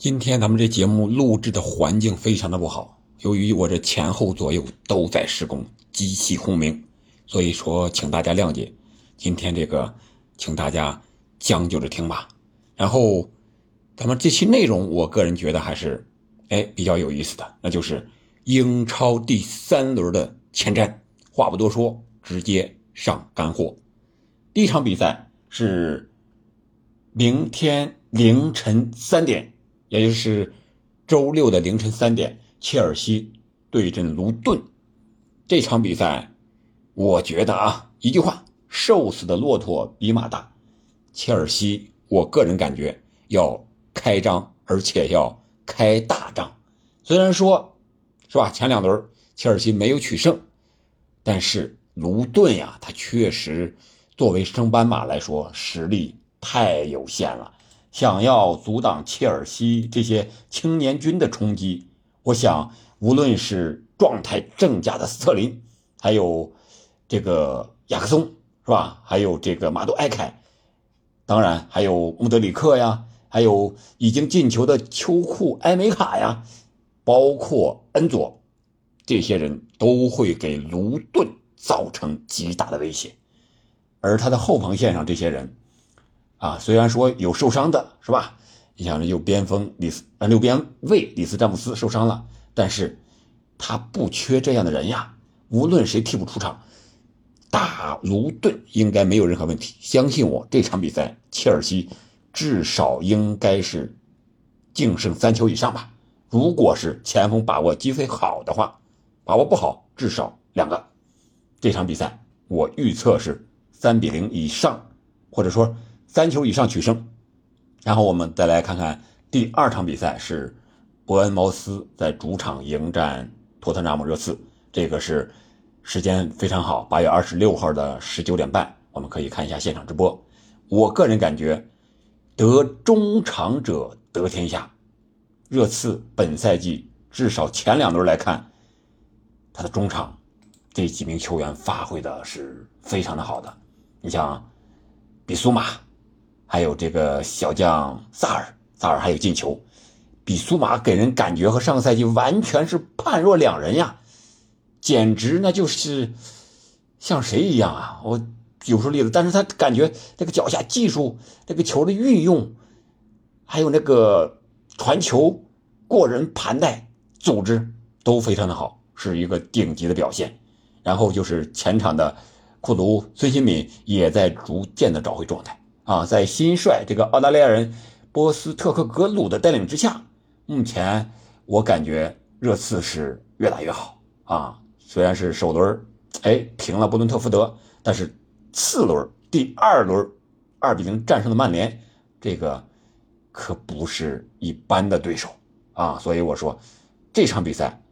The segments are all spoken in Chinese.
今天咱们这节目录制的环境非常的不好，由于我这前后左右都在施工，机器轰鸣，所以说请大家谅解。今天这个，请大家将就着听吧。然后，咱们这期内容，我个人觉得还是，哎，比较有意思的，那就是英超第三轮的前瞻。话不多说，直接上干货。第一场比赛是明天凌晨三点。也就是周六的凌晨三点，切尔西对阵卢顿这场比赛，我觉得啊，一句话，瘦死的骆驼比马大。切尔西，我个人感觉要开张，而且要开大张。虽然说，是吧？前两轮切尔西没有取胜，但是卢顿呀，他确实作为升班马来说，实力太有限了。想要阻挡切尔西这些青年军的冲击，我想无论是状态正佳的斯特林，还有这个雅克松，是吧？还有这个马杜埃凯，当然还有穆德里克呀，还有已经进球的秋库埃梅卡呀，包括恩佐，这些人都会给卢顿造成极大的威胁，而他的后防线上这些人。啊，虽然说有受伤的，是吧？你想，右边锋里斯啊，右边卫里斯詹姆斯受伤了，但是他不缺这样的人呀。无论谁替补出场，打卢顿应该没有任何问题。相信我，这场比赛切尔西至少应该是净胜三球以上吧。如果是前锋把握机会好的话，把握不好，至少两个。这场比赛我预测是三比零以上，或者说。三球以上取胜，然后我们再来看看第二场比赛是伯恩茅斯在主场迎战托特纳姆热刺，这个是时间非常好，八月二十六号的十九点半，我们可以看一下现场直播。我个人感觉得中场者得天下，热刺本赛季至少前两轮来看，他的中场这几名球员发挥的是非常的好的，你像比苏马。还有这个小将萨尔，萨尔还有进球，比苏马给人感觉和上个赛季完全是判若两人呀，简直那就是像谁一样啊！我举不出例子，但是他感觉这个脚下技术、这个球的运用，还有那个传球、过人盘带、组织都非常的好，是一个顶级的表现。然后就是前场的库卢、孙兴敏也在逐渐的找回状态。啊，在新帅这个澳大利亚人波斯特克格鲁的带领之下，目前我感觉热刺是越打越好啊。虽然是首轮哎平了布伦特福德，但是次轮第二轮二比零战胜了曼联，这个可不是一般的对手啊。所以我说这场比赛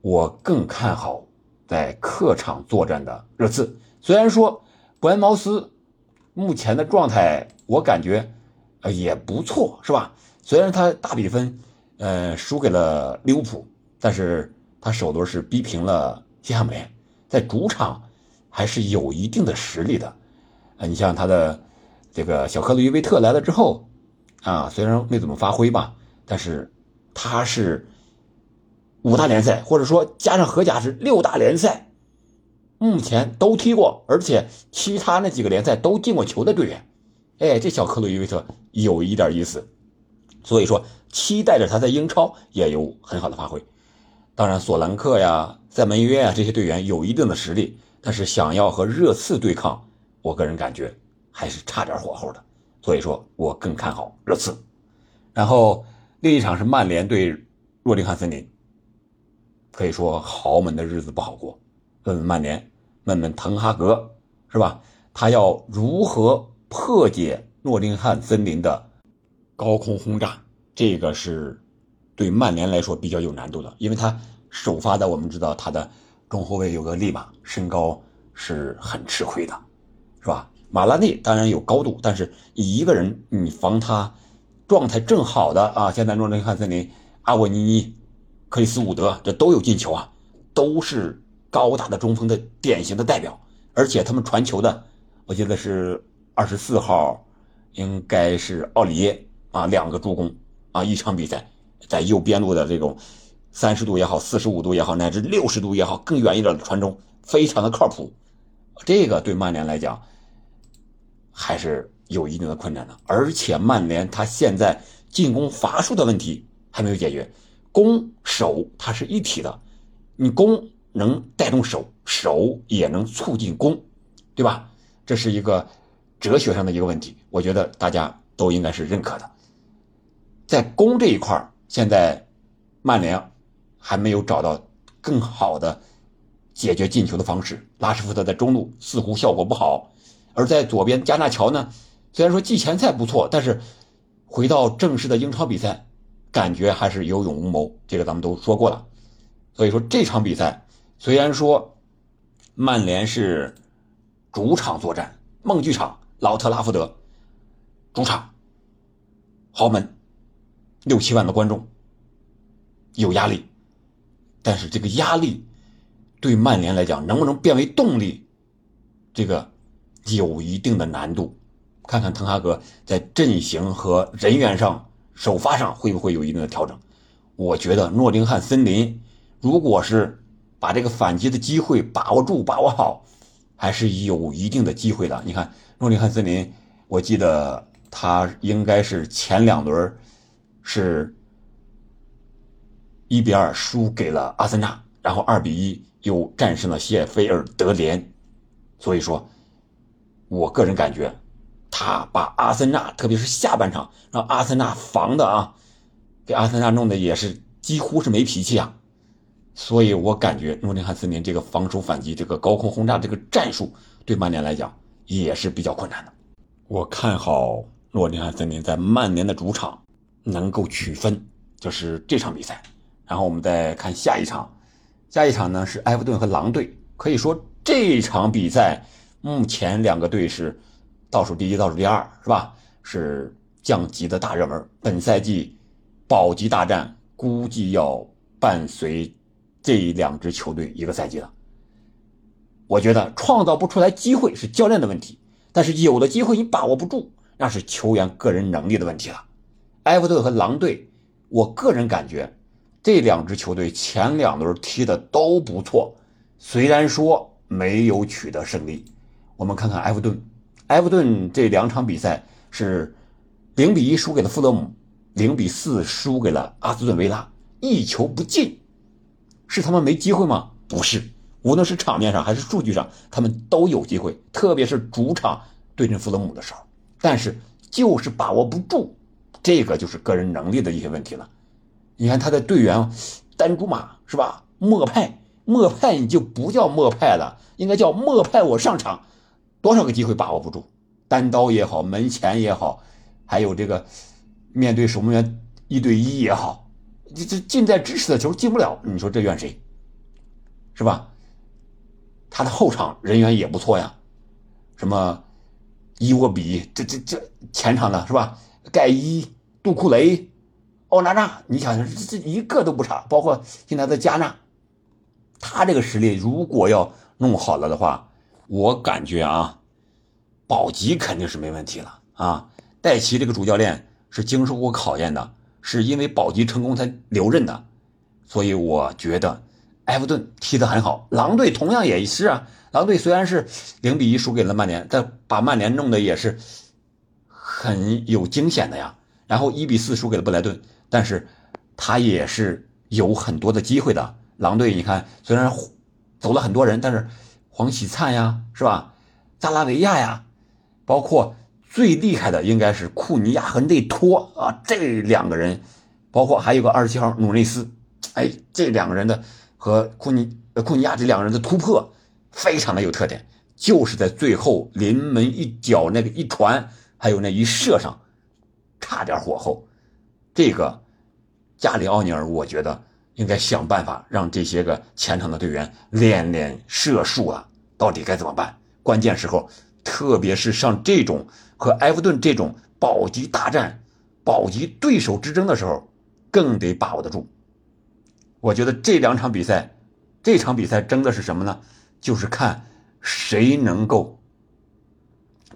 我更看好在客场作战的热刺。虽然说伯恩茅斯。目前的状态，我感觉，呃，也不错，是吧？虽然他大比分，呃，输给了利物浦，但是他首轮是逼平了西汉姆联，在主场还是有一定的实力的。啊，你像他的这个小克鲁伊维特来了之后，啊，虽然没怎么发挥吧，但是他是五大联赛，或者说加上荷甲是六大联赛。目前都踢过，而且其他那几个联赛都进过球的队员，哎，这小克鲁伊维特有一点意思，所以说期待着他在英超也有很好的发挥。当然，索兰克呀、塞门约啊这些队员有一定的实力，但是想要和热刺对抗，我个人感觉还是差点火候的。所以说我更看好热刺。然后另一场是曼联对诺丁汉森林，可以说豪门的日子不好过。问问曼联，问问滕哈格，是吧？他要如何破解诺丁汉森林的高空轰炸？这个是对曼联来说比较有难度的，因为他首发的，我们知道他的中后卫有个利马，身高是很吃亏的，是吧？马拉内当然有高度，但是一个人你防他状态正好的啊，现在诺丁汉森林阿沃尼尼、克里斯伍德这都有进球啊，都是。高大的中锋的典型的代表，而且他们传球的，我记得是二十四号，应该是奥里耶啊，两个助攻啊，一场比赛在右边路的这种三十度也好，四十五度也好，乃至六十度也好，更远一点的传中，非常的靠谱。这个对曼联来讲还是有一定的困难的，而且曼联他现在进攻罚数的问题还没有解决，攻守它是一体的，你攻能带动手，手也能促进攻，对吧？这是一个哲学上的一个问题，我觉得大家都应该是认可的。在攻这一块现在曼联还没有找到更好的。解决进球的方式，拉什福德在中路似乎效果不好，而在左边加纳乔呢，虽然说季前赛不错，但是回到正式的英超比赛，感觉还是有勇无谋。这个咱们都说过了，所以说这场比赛虽然说曼联是主场作战，梦剧场老特拉福德主场豪门，六七万的观众有压力，但是这个压力。对曼联来讲，能不能变为动力，这个有一定的难度。看看滕哈格在阵型和人员上、首发上会不会有一定的调整？我觉得诺丁汉森林如果是把这个反击的机会把握住、把握好，还是有一定的机会的。你看诺丁汉森林，我记得他应该是前两轮是一比二输给了阿森纳，然后二比一。又战胜了谢菲尔德联，所以说，我个人感觉，他把阿森纳，特别是下半场让阿森纳防的啊，给阿森纳弄的也是几乎是没脾气啊，所以我感觉诺丁汉森林这个防守反击、这个高空轰炸这个战术，对曼联来讲也是比较困难的。我看好诺丁汉森林在曼联的主场能够取分，就是这场比赛。然后我们再看下一场。下一场呢是埃弗顿和狼队，可以说这场比赛目前两个队是倒数第一、倒数第二，是吧？是降级的大热门。本赛季保级大战估计要伴随这两支球队一个赛季了。我觉得创造不出来机会是教练的问题，但是有的机会你把握不住，那是球员个人能力的问题了。埃弗顿和狼队，我个人感觉。这两支球队前两轮踢的都不错，虽然说没有取得胜利。我们看看埃弗顿，埃弗顿这两场比赛是零比一输给了富勒姆，零比四输给了阿斯顿维拉，一球不进。是他们没机会吗？不是，无论是场面上还是数据上，他们都有机会，特别是主场对阵富勒姆的时候，但是就是把握不住，这个就是个人能力的一些问题了。你看他的队员，丹朱马是吧？莫派，莫派你就不叫莫派了，应该叫莫派我上场，多少个机会把握不住，单刀也好，门前也好，还有这个面对守门员一对一也好，这这近在咫尺的球进不了，你说这怨谁？是吧？他的后场人员也不错呀，什么伊沃比，这这这前场的是吧？盖伊、杜库雷。奥纳纳，你想想，这这一个都不差，包括现在的加纳，他这个实力如果要弄好了的话，我感觉啊，保级肯定是没问题了啊。戴奇这个主教练是经受过考验的，是因为保级成功才留任的，所以我觉得埃弗顿踢得很好。狼队同样也是啊，狼队虽然是零比一输给了曼联，但把曼联弄得也是很有惊险的呀。然后一比四输给了布莱顿。但是，他也是有很多的机会的。狼队，你看，虽然走了很多人，但是黄喜灿呀，是吧？扎拉维亚呀，包括最厉害的应该是库尼亚和内托啊，这两个人，包括还有个二十七号努内斯，哎，这两个人的和库尼呃库尼亚这两个人的突破非常的有特点，就是在最后临门一脚那个一传，还有那一射上，差点火候。这个加里奥尼尔，我觉得应该想办法让这些个前场的队员练练射术啊，到底该怎么办？关键时候，特别是像这种和埃弗顿这种保级大战、保级对手之争的时候，更得把握得住。我觉得这两场比赛，这场比赛争的是什么呢？就是看谁能够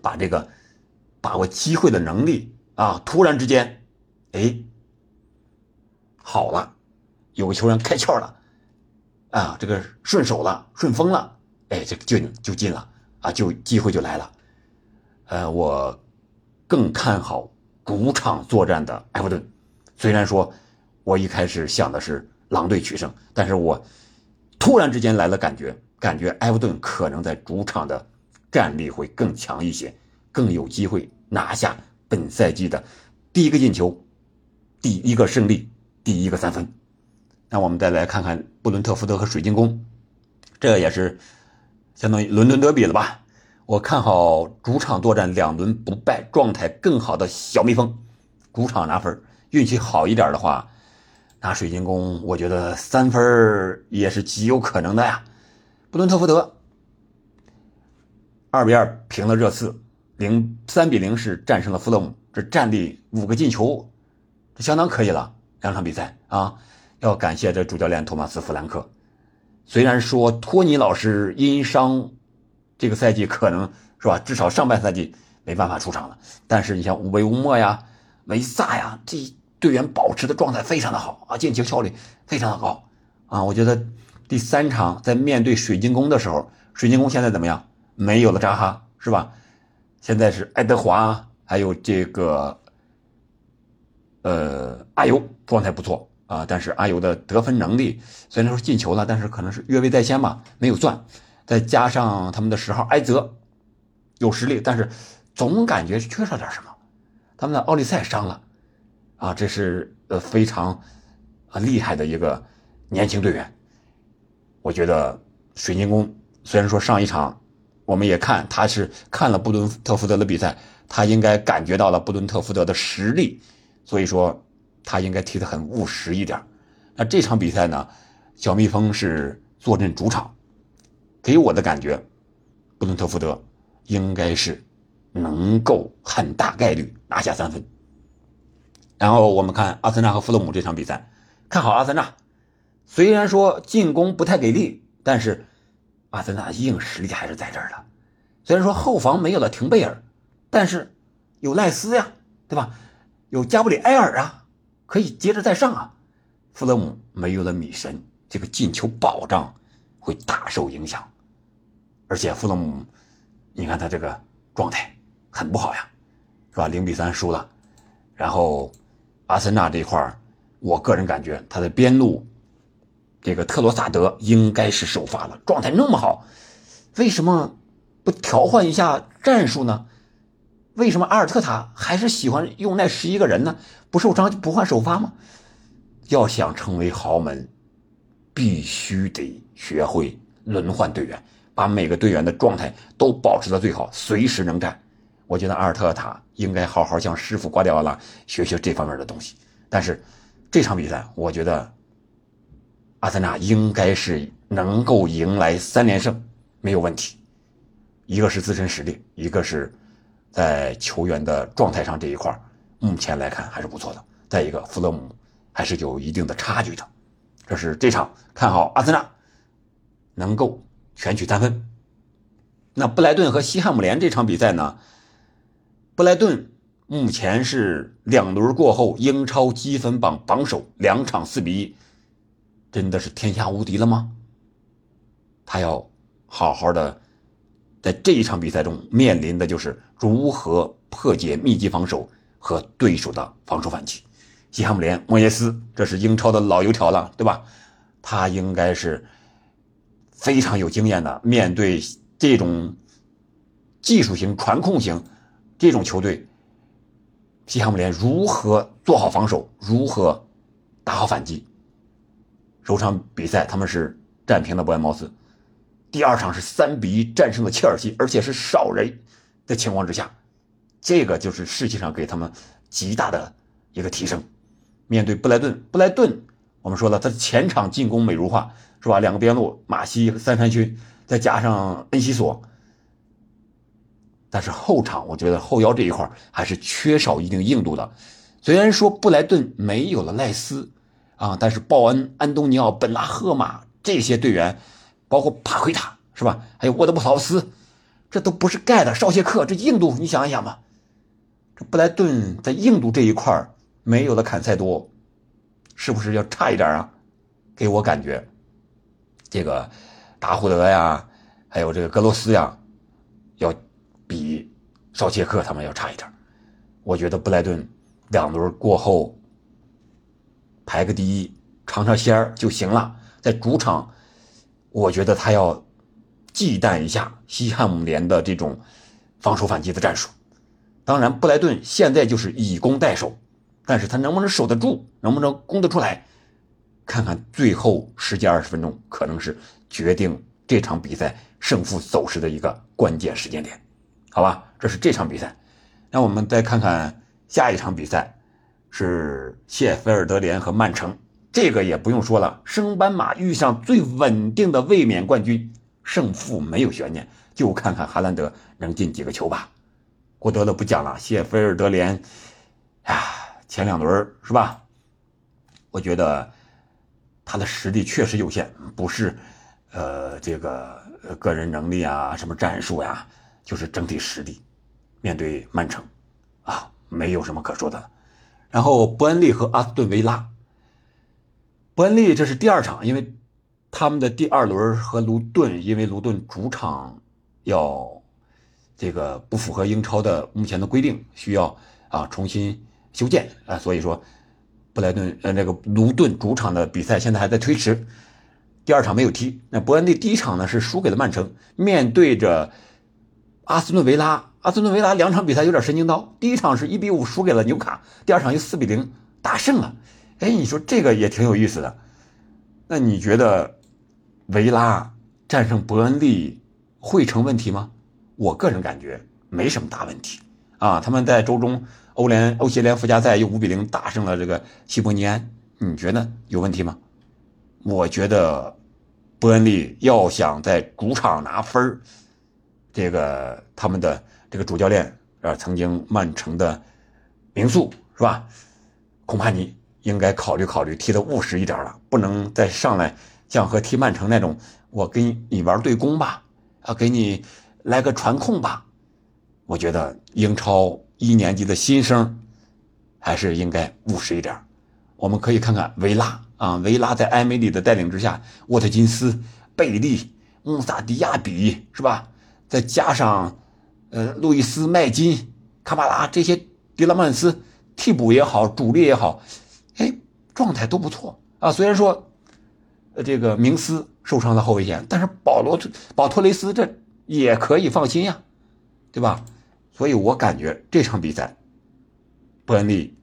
把这个把握机会的能力啊，突然之间，哎。好了，有个球员开窍了，啊，这个顺手了，顺风了，哎，这个就就进了啊，就机会就来了。呃，我更看好主场作战的埃弗顿。虽然说我一开始想的是狼队取胜，但是我突然之间来了感觉，感觉埃弗顿可能在主场的战力会更强一些，更有机会拿下本赛季的第一个进球。第一个胜利，第一个三分。那我们再来看看布伦特福德和水晶宫，这也是相当于伦敦德比了吧？我看好主场作战两轮不败、状态更好的小蜜蜂，主场拿分。运气好一点的话，拿水晶宫，我觉得三分也是极有可能的呀。布伦特福德二比二平了热刺，零三比零是战胜了富勒姆，这战力五个进球。这相当可以了，两场比赛啊，要感谢这主教练托马斯·弗兰克。虽然说托尼老师因伤，这个赛季可能是吧，至少上半赛季没办法出场了。但是你像乌贝乌莫呀、维萨呀，这队员保持的状态非常的好啊，进球效率非常的高啊。我觉得第三场在面对水晶宫的时候，水晶宫现在怎么样？没有了扎哈是吧？现在是爱德华，还有这个。呃，阿尤状态不错啊，但是阿尤的得分能力虽然说进球了，但是可能是越位在先吧，没有算。再加上他们的十号埃泽有实力，但是总感觉缺少点什么。他们的奥利赛伤了啊，这是呃非常啊厉害的一个年轻队员。我觉得水晶宫虽然说上一场我们也看他是看了布伦特福德的比赛，他应该感觉到了布伦特福德的实力。所以说，他应该踢得很务实一点。那这场比赛呢，小蜜蜂是坐镇主场，给我的感觉，布伦特福德应该是能够很大概率拿下三分。然后我们看阿森纳和弗洛姆这场比赛，看好阿森纳。虽然说进攻不太给力，但是阿森纳硬实力还是在这儿的。虽然说后防没有了廷贝尔，但是有赖斯呀，对吧？有加布里埃尔啊，可以接着再上啊。弗勒姆没有了米神，这个进球保障会大受影响。而且弗勒姆，你看他这个状态很不好呀，是吧？零比三输了。然后阿森纳这块我个人感觉他的边路这个特罗萨德应该是首发了，状态那么好，为什么不调换一下战术呢？为什么阿尔特塔还是喜欢用那十一个人呢？不受伤就不换首发吗？要想成为豪门，必须得学会轮换队员，把每个队员的状态都保持到最好，随时能战。我觉得阿尔特塔应该好好向师傅瓜迪奥拉学学这方面的东西。但是这场比赛，我觉得阿森纳应该是能够迎来三连胜，没有问题。一个是自身实力，一个是。在球员的状态上这一块目前来看还是不错的。再一个，弗勒姆还是有一定的差距的。这是这场看好阿森纳能够全取三分。那布莱顿和西汉姆联这场比赛呢？布莱顿目前是两轮过后英超积分榜榜首，两场四比一，真的是天下无敌了吗？他要好好的。在这一场比赛中，面临的就是如何破解密集防守和对手的防守反击。西汉姆联莫耶斯，这是英超的老油条了，对吧？他应该是非常有经验的。面对这种技术型、传控型这种球队，西汉姆联如何做好防守，如何打好反击？首场比赛他们是战平了伯恩茅斯。第二场是三比一战胜了切尔西，而且是少人的情况之下，这个就是士气上给他们极大的一个提升。面对布莱顿，布莱顿我们说了，他前场进攻美如画，是吧？两个边路马西、三山勋，再加上恩西索，但是后场我觉得后腰这一块还是缺少一定硬度的。虽然说布莱顿没有了赖斯啊，但是鲍恩、安东尼奥、本拉赫马这些队员。包括帕奎塔是吧？还有沃德布劳斯，这都不是盖的。绍谢克这硬度，你想一想吧。这布莱顿在硬度这一块没有了坎塞多，是不是要差一点啊？给我感觉，这个达胡德呀，还有这个格罗斯呀，要比绍切克他们要差一点。我觉得布莱顿两轮过后排个第一，尝尝鲜儿就行了。在主场，我觉得他要忌惮一下西汉姆联的这种防守反击的战术。当然，布莱顿现在就是以攻代守，但是他能不能守得住，能不能攻得出来？看看最后十几二十分钟，可能是决定这场比赛胜负走势的一个关键时间点，好吧？这是这场比赛。那我们再看看下一场比赛，是谢菲尔德联和曼城。这个也不用说了，升班马遇上最稳定的卫冕冠军，胜负没有悬念，就看看哈兰德能进几个球吧。郭德的不讲了，谢菲尔德联，呀，前两轮是吧？我觉得。他的实力确实有限，不是，呃，这个个人能力啊，什么战术呀，就是整体实力。面对曼城，啊，没有什么可说的。然后伯恩利和阿斯顿维拉，伯恩利这是第二场，因为他们的第二轮和卢顿，因为卢顿主场要这个不符合英超的目前的规定，需要啊重新修建啊，所以说。布莱顿呃，那个卢顿主场的比赛现在还在推迟，第二场没有踢。那伯恩利第一场呢是输给了曼城，面对着阿斯顿维拉，阿斯顿维拉两场比赛有点神经刀，第一场是一比五输给了纽卡，第二场又四比零大胜了。哎，你说这个也挺有意思的。那你觉得维拉战胜伯恩利会成问题吗？我个人感觉没什么大问题啊，他们在周中。欧联、欧协联附加赛又五比零大胜了这个西伯尼安，你觉得有问题吗？我觉得伯恩利要想在主场拿分这个他们的这个主教练啊，曾经曼城的名宿是吧？恐怕你应该考虑考虑，踢的务实一点了，不能再上来像和踢曼城那种，我跟你玩对攻吧，啊，给你来个传控吧。我觉得英超。一年级的新生，还是应该务实一点。我们可以看看维拉啊，维拉在埃梅里的带领之下，沃特金斯、贝利、穆萨迪亚比是吧？再加上呃路易斯麦金、卡巴拉这些迪拉曼斯替补也好，主力也好，哎，状态都不错啊。虽然说这个明斯受伤在后卫线，但是保罗保托雷斯这也可以放心呀，对吧？所以我感觉这场比赛，伯恩利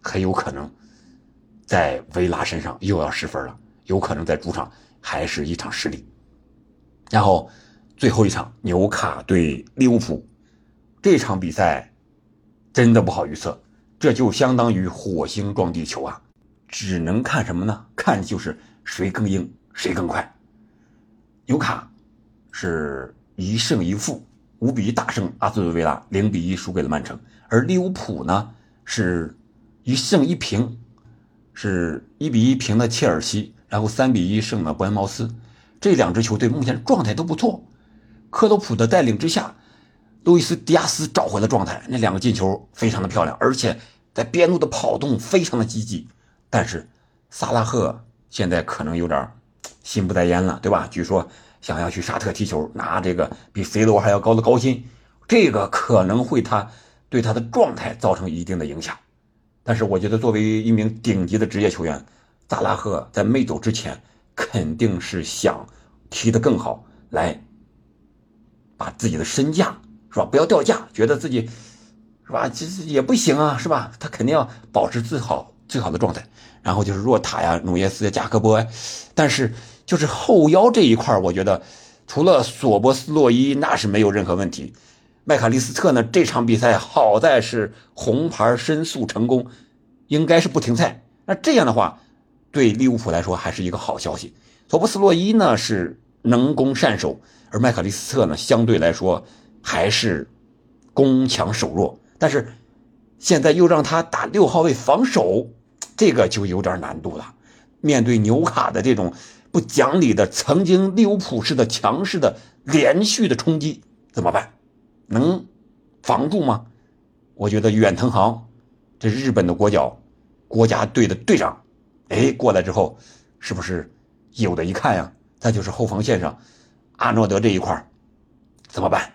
很有可能在维拉身上又要失分了，有可能在主场还是一场失利。然后最后一场纽卡对利物浦，这场比赛真的不好预测，这就相当于火星撞地球啊！只能看什么呢？看就是谁更硬，谁更快。纽卡是一胜一负。五比一大胜阿斯顿维拉，零比一输给了曼城。而利物浦呢，是一胜一平，是一比一平了切尔西，然后三比一胜了伯恩茅斯。这两支球队目前状态都不错。克洛普的带领之下，路易斯迪亚斯找回了状态，那两个进球非常的漂亮，而且在边路的跑动非常的积极。但是萨拉赫现在可能有点心不在焉了，对吧？据说。想要去沙特踢球，拿这个比 C 罗还要高的高薪，这个可能会他对他的状态造成一定的影响。但是我觉得，作为一名顶级的职业球员，扎拉赫在没走之前，肯定是想踢得更好，来把自己的身价是吧？不要掉价，觉得自己是吧？其实也不行啊，是吧？他肯定要保持最好最好的状态。然后就是若塔呀、努涅斯、加科波，但是。就是后腰这一块我觉得除了索博斯洛伊那是没有任何问题。麦卡利斯特呢，这场比赛好在是红牌申诉成功，应该是不停赛。那这样的话，对利物浦来说还是一个好消息。索博斯洛伊呢是能攻善守，而麦卡利斯特呢相对来说还是攻强守弱。但是现在又让他打六号位防守，这个就有点难度了。面对纽卡的这种。不讲理的，曾经利物浦式的强势的连续的冲击怎么办？能防住吗？我觉得远藤航，这日本的国脚，国家队的队长，哎，过来之后，是不是有的一看呀？再就是后防线上，阿诺德这一块怎么办？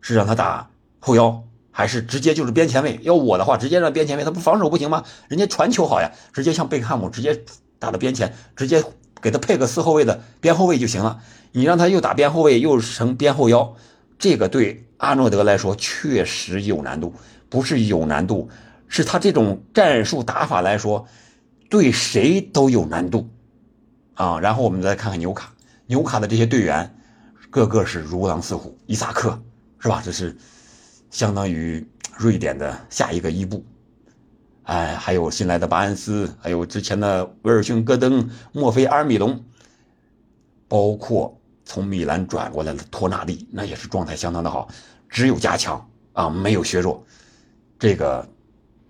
是让他打后腰，还是直接就是边前卫？要我的话，直接让边前卫，他不防守不行吗？人家传球好呀，直接像贝克汉姆直接打到边前，直接给他配个四后卫的边后卫就行了。你让他又打边后卫，又成边后腰，这个对阿诺德来说确实有难度，不是有难度，是他这种战术打法来说，对谁都有难度啊。然后我们再看看纽卡，纽卡的这些队员，个个是如狼似虎，伊萨克是吧？这是相当于瑞典的下一个伊布，哎，还有新来的巴恩斯，还有之前的威尔逊戈登、墨菲阿尔米隆，包括。从米兰转过来的托纳利，那也是状态相当的好，只有加强啊，没有削弱。这个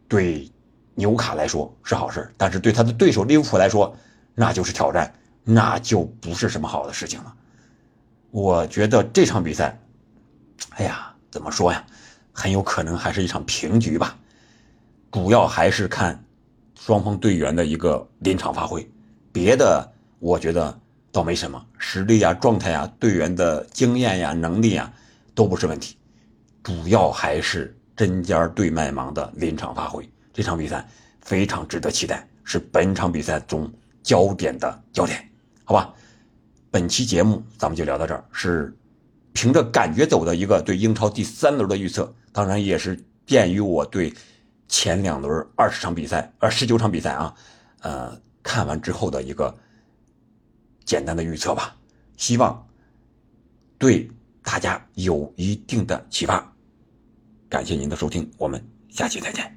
对纽卡来说是好事，但是对他的对手利物浦来说，那就是挑战，那就不是什么好的事情了。我觉得这场比赛，哎呀，怎么说呀，很有可能还是一场平局吧。主要还是看双方队员的一个临场发挥，别的我觉得。倒没什么实力呀、状态呀、队员的经验呀、能力呀，都不是问题，主要还是针尖对麦芒的临场发挥。这场比赛非常值得期待，是本场比赛中焦点的焦点，好吧？本期节目咱们就聊到这儿，是凭着感觉走的一个对英超第三轮的预测，当然也是鉴于我对前两轮二十场比赛、呃十九场比赛啊，呃看完之后的一个。简单的预测吧，希望对大家有一定的启发。感谢您的收听，我们下期再见。